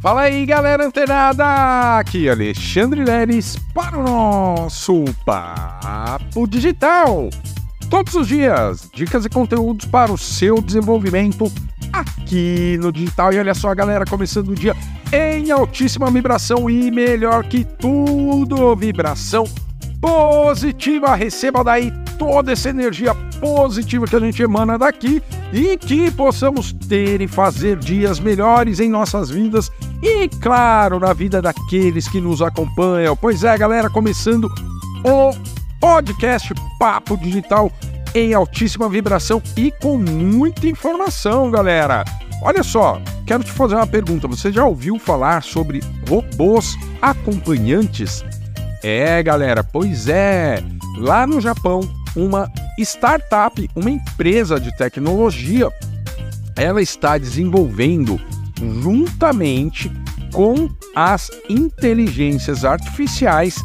Fala aí, galera antenada! Aqui é Alexandre Leres para o nosso Papo Digital. Todos os dias, dicas e conteúdos para o seu desenvolvimento aqui no digital. E olha só, galera, começando o dia em altíssima vibração e melhor que tudo, vibração positiva. Receba daí toda essa energia positiva que a gente emana daqui e que possamos ter e fazer dias melhores em nossas vidas e, claro, na vida daqueles que nos acompanham. Pois é, galera, começando o podcast Papo Digital em altíssima vibração e com muita informação, galera. Olha só, quero te fazer uma pergunta. Você já ouviu falar sobre robôs acompanhantes? É, galera, pois é. Lá no Japão, uma startup, uma empresa de tecnologia, ela está desenvolvendo juntamente com as inteligências artificiais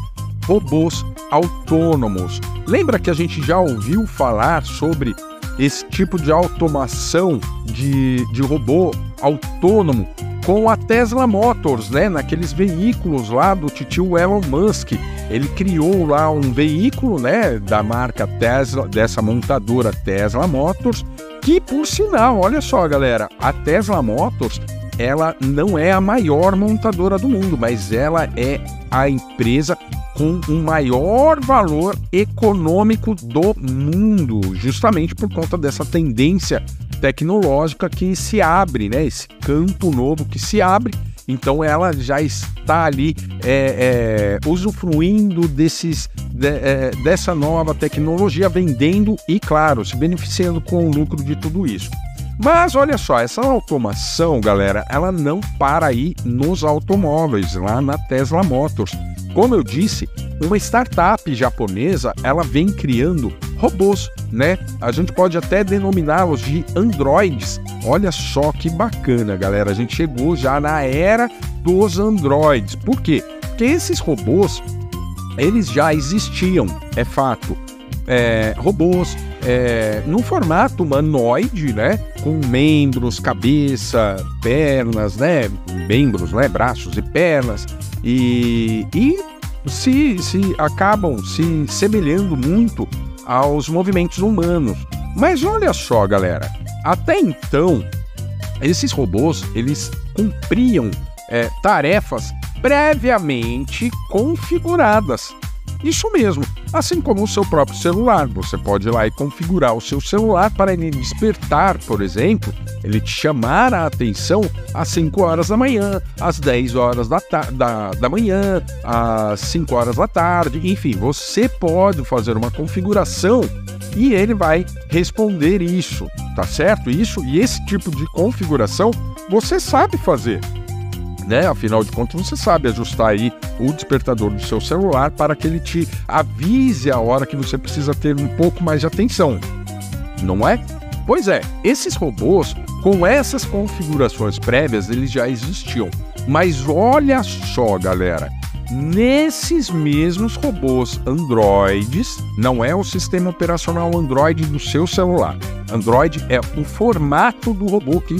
robôs autônomos. Lembra que a gente já ouviu falar sobre esse tipo de automação de, de robô autônomo com a Tesla Motors, né? Naqueles veículos lá do tio Elon Musk. Ele criou lá um veículo, né? Da marca Tesla, dessa montadora Tesla Motors, que por sinal, olha só, galera, a Tesla Motors ela não é a maior montadora do mundo, mas ela é a empresa com um maior valor econômico do mundo, justamente por conta dessa tendência tecnológica que se abre, né? Esse campo novo que se abre. Então ela já está ali é, é, usufruindo desses, de, é, dessa nova tecnologia, vendendo e, claro, se beneficiando com o lucro de tudo isso. Mas olha só, essa automação, galera, ela não para aí nos automóveis, lá na Tesla Motors. Como eu disse, uma startup japonesa, ela vem criando robôs, né? A gente pode até denominá-los de androids. Olha só que bacana, galera. A gente chegou já na era dos androids. Por quê? Porque esses robôs, eles já existiam, é fato. É, robôs é, no formato humanoide, né? Com membros, cabeça, pernas, né? Membros, né? Braços e pernas. E, e se, se acabam se semelhando muito aos movimentos humanos. Mas olha só, galera, até então esses robôs eles cumpriam é, tarefas previamente configuradas. Isso mesmo, assim como o seu próprio celular. Você pode ir lá e configurar o seu celular para ele despertar, por exemplo, ele te chamar a atenção às 5 horas da manhã, às 10 horas da, da, da manhã, às 5 horas da tarde, enfim, você pode fazer uma configuração e ele vai responder isso, tá certo? Isso e esse tipo de configuração você sabe fazer né? Afinal de contas, você sabe ajustar aí o despertador do seu celular para que ele te avise a hora que você precisa ter um pouco mais de atenção, não é? Pois é, esses robôs, com essas configurações prévias, eles já existiam. Mas olha só, galera, nesses mesmos robôs Androids, não é o sistema operacional Android do seu celular. Android é o formato do robô que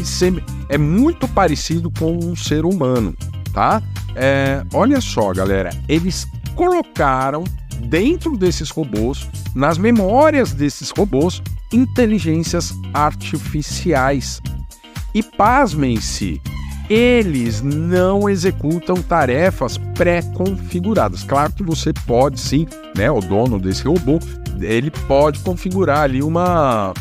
é muito parecido com um ser humano, tá? É, olha só, galera, eles colocaram dentro desses robôs, nas memórias desses robôs, inteligências artificiais. E pasmem-se, eles não executam tarefas pré-configuradas. Claro que você pode sim, né, o dono desse robô, ele pode configurar ali uma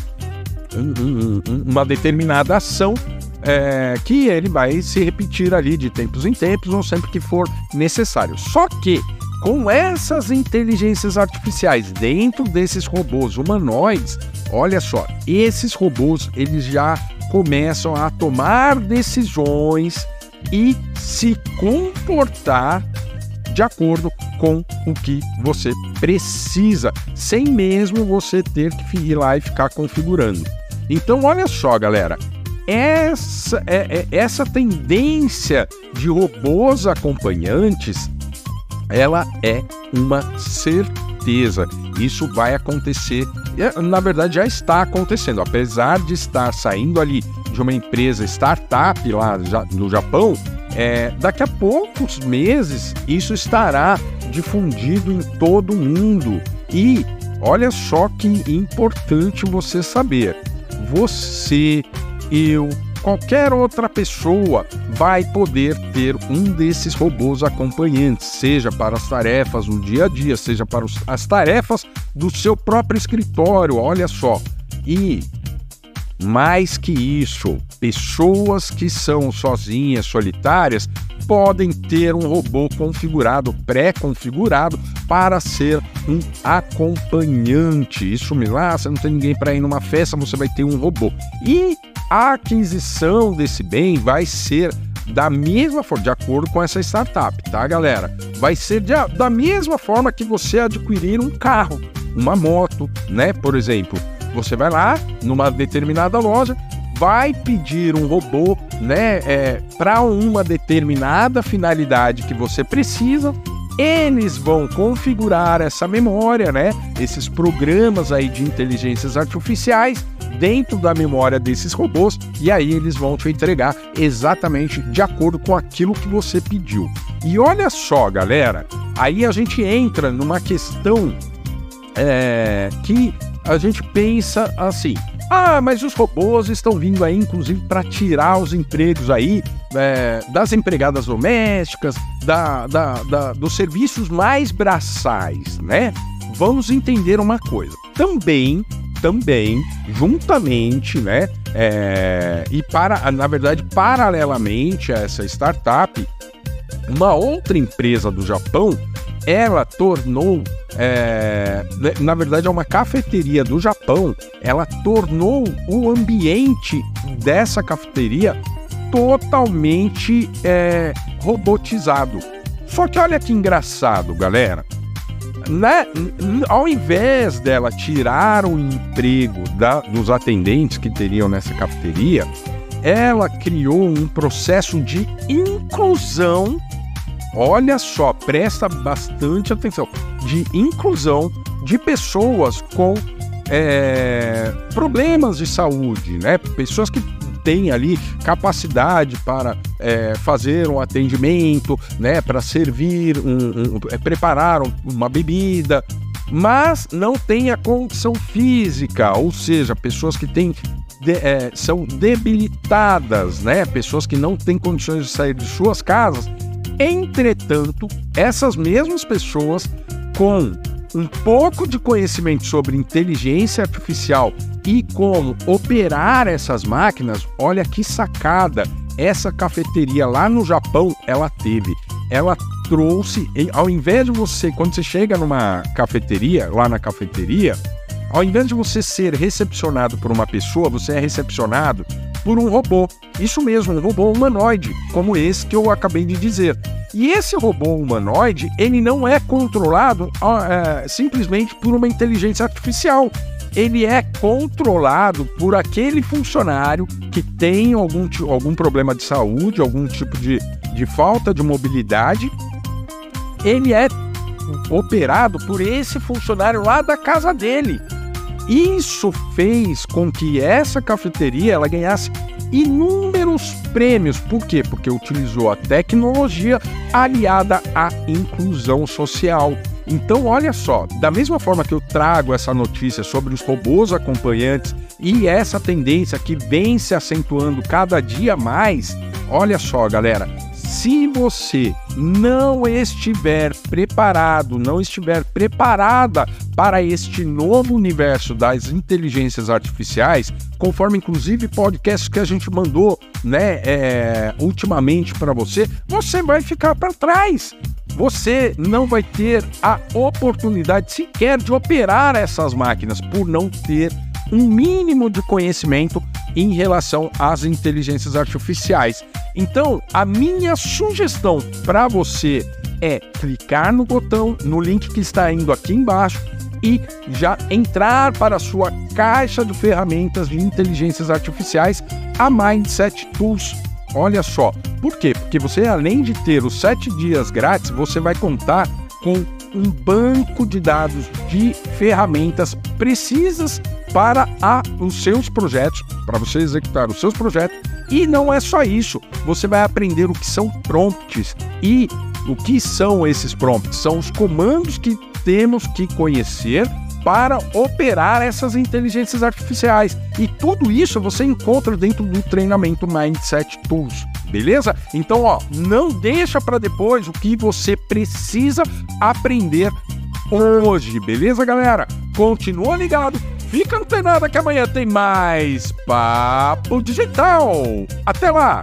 uma determinada ação é, que ele vai se repetir ali de tempos em tempos ou sempre que for necessário. Só que com essas inteligências artificiais dentro desses robôs humanoides, olha só, esses robôs eles já começam a tomar decisões e se comportar de acordo com o que você precisa, sem mesmo você ter que ir lá e ficar configurando. Então, olha só, galera, essa, é, é, essa tendência de robôs acompanhantes, ela é uma certeza. Isso vai acontecer, é, na verdade já está acontecendo, apesar de estar saindo ali de uma empresa startup lá no Japão, é, daqui a poucos meses isso estará difundido em todo o mundo. E olha só que importante você saber: você, eu, qualquer outra pessoa vai poder ter um desses robôs acompanhantes, seja para as tarefas no dia a dia, seja para os, as tarefas do seu próprio escritório. Olha só. E mais que isso, pessoas que são sozinhas, solitárias, podem ter um robô configurado, pré-configurado, para ser um acompanhante. Isso me lá, você não tem ninguém para ir numa festa, você vai ter um robô. E a aquisição desse bem vai ser da mesma forma, de acordo com essa startup, tá, galera? Vai ser de, da mesma forma que você adquirir um carro, uma moto, né? Por exemplo, você vai lá numa determinada loja, vai pedir um robô, né, é, para uma determinada finalidade que você precisa eles vão configurar essa memória, né? Esses programas aí de inteligências artificiais dentro da memória desses robôs e aí eles vão te entregar exatamente de acordo com aquilo que você pediu. E olha só, galera, aí a gente entra numa questão é, que a gente pensa assim: ah, mas os robôs estão vindo aí, inclusive, para tirar os empregos aí é, das empregadas domésticas, da, da, da, dos serviços mais braçais, né? Vamos entender uma coisa. Também, também, juntamente, né? É, e para, na verdade, paralelamente a essa startup, uma outra empresa do Japão, ela tornou é, né, na verdade é uma cafeteria do Japão, ela tornou o ambiente dessa cafeteria totalmente é, robotizado. Só que olha que engraçado, galera. Né? Ao invés dela tirar o emprego da, dos atendentes que teriam nessa cafeteria, ela criou um processo de inclusão olha só, presta bastante atenção, de inclusão de pessoas com é, problemas de saúde, né? Pessoas que têm ali capacidade para é, fazer um atendimento, né? Para servir, um, um, é, preparar uma bebida, mas não tem a condição física, ou seja, pessoas que têm de, é, são debilitadas, né? Pessoas que não têm condições de sair de suas casas Entretanto, essas mesmas pessoas com um pouco de conhecimento sobre inteligência artificial e como operar essas máquinas, olha que sacada essa cafeteria lá no Japão ela teve. Ela trouxe, ao invés de você, quando você chega numa cafeteria, lá na cafeteria, ao invés de você ser recepcionado por uma pessoa, você é recepcionado por um robô. Isso mesmo, um robô humanoide, como esse que eu acabei de dizer. E esse robô humanoide, ele não é controlado é, simplesmente por uma inteligência artificial. Ele é controlado por aquele funcionário que tem algum, algum problema de saúde, algum tipo de, de falta de mobilidade. Ele é operado por esse funcionário lá da casa dele. Isso fez com que essa cafeteria ela ganhasse inúmeros prêmios. Por quê? Porque utilizou a tecnologia aliada à inclusão social. Então, olha só, da mesma forma que eu trago essa notícia sobre os robôs acompanhantes e essa tendência que vem se acentuando cada dia mais, olha só, galera, se você não estiver preparado, não estiver preparada para este novo universo das inteligências artificiais, conforme inclusive podcasts que a gente mandou, né, é, ultimamente para você, você vai ficar para trás. Você não vai ter a oportunidade sequer de operar essas máquinas por não ter um mínimo de conhecimento em relação às inteligências artificiais. Então, a minha sugestão para você é clicar no botão, no link que está indo aqui embaixo e já entrar para a sua caixa de ferramentas de inteligências artificiais, a Mindset Tools. Olha só, por quê? Porque você, além de ter os sete dias grátis, você vai contar com um banco de dados de ferramentas precisas para a, os seus projetos, para você executar os seus projetos E não é só isso, você vai aprender o que são prompts e o que são esses prompts? São os comandos que temos que conhecer para operar essas inteligências artificiais. E tudo isso você encontra dentro do treinamento Mindset Tools. Beleza? Então, ó, não deixa para depois o que você precisa aprender hoje, beleza, galera? Continua ligado, fica antenado que amanhã tem mais Papo Digital. Até lá!